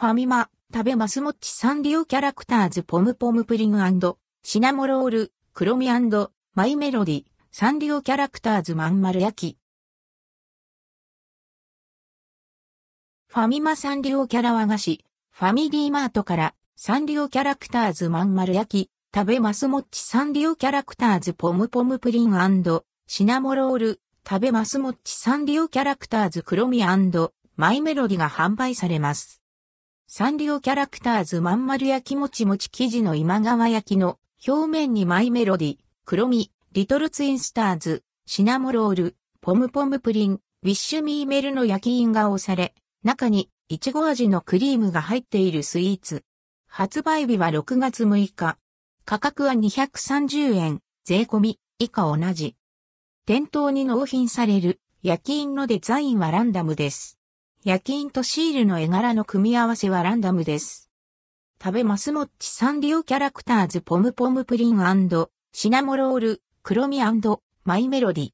ファミマ、食べますもっちサンリオキャラクターズポムポムプリンシナモロール、クロミマイメロディ、サンリオキャラクターズまん丸焼き。ファミマサンリオキャラ和菓子、ファミリーマートからサンリオキャラクターズまん丸焼き、食べますもっちサンリオキャラクターズポムポムプリンシナモロール、食べますもっちサンリオキャラクターズクロミマイメロディが販売されます。サンリオキャラクターズまん丸焼きもちもち生地の今川焼きの表面にマイメロディ、黒み、リトルツインスターズ、シナモロール、ポムポムプリン、ウィッシュミーメルの焼き印が押され、中にいちご味のクリームが入っているスイーツ。発売日は6月6日。価格は230円、税込み、以下同じ。店頭に納品される焼き印のデザインはランダムです。焼き印とシールの絵柄の組み合わせはランダムです。食べますもっちサンリオキャラクターズポムポムプリンシナモロール、黒みマイメロディ。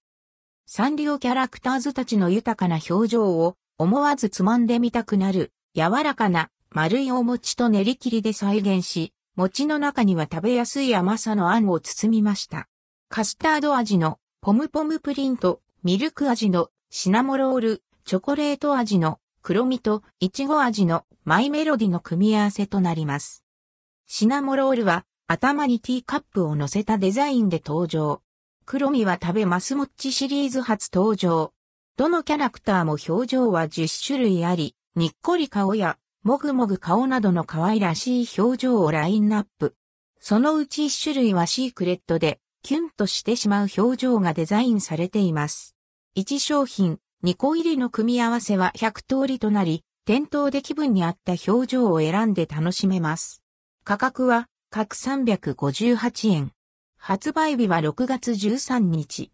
サンリオキャラクターズたちの豊かな表情を思わずつまんでみたくなる柔らかな丸いお餅と練り切りで再現し、餅の中には食べやすい甘さのあんを包みました。カスタード味のポムポムプリンとミルク味のシナモロール、チョコレート味の黒みとイチゴ味のマイメロディの組み合わせとなります。シナモロールは頭にティーカップを乗せたデザインで登場。黒みは食べますもっちシリーズ初登場。どのキャラクターも表情は10種類あり、にっこり顔やもぐもぐ顔などの可愛らしい表情をラインナップ。そのうち1種類はシークレットで、キュンとしてしまう表情がデザインされています。1商品、2個入りの組み合わせは100通りとなり、店頭で気分に合った表情を選んで楽しめます。価格は各358円。発売日は6月13日。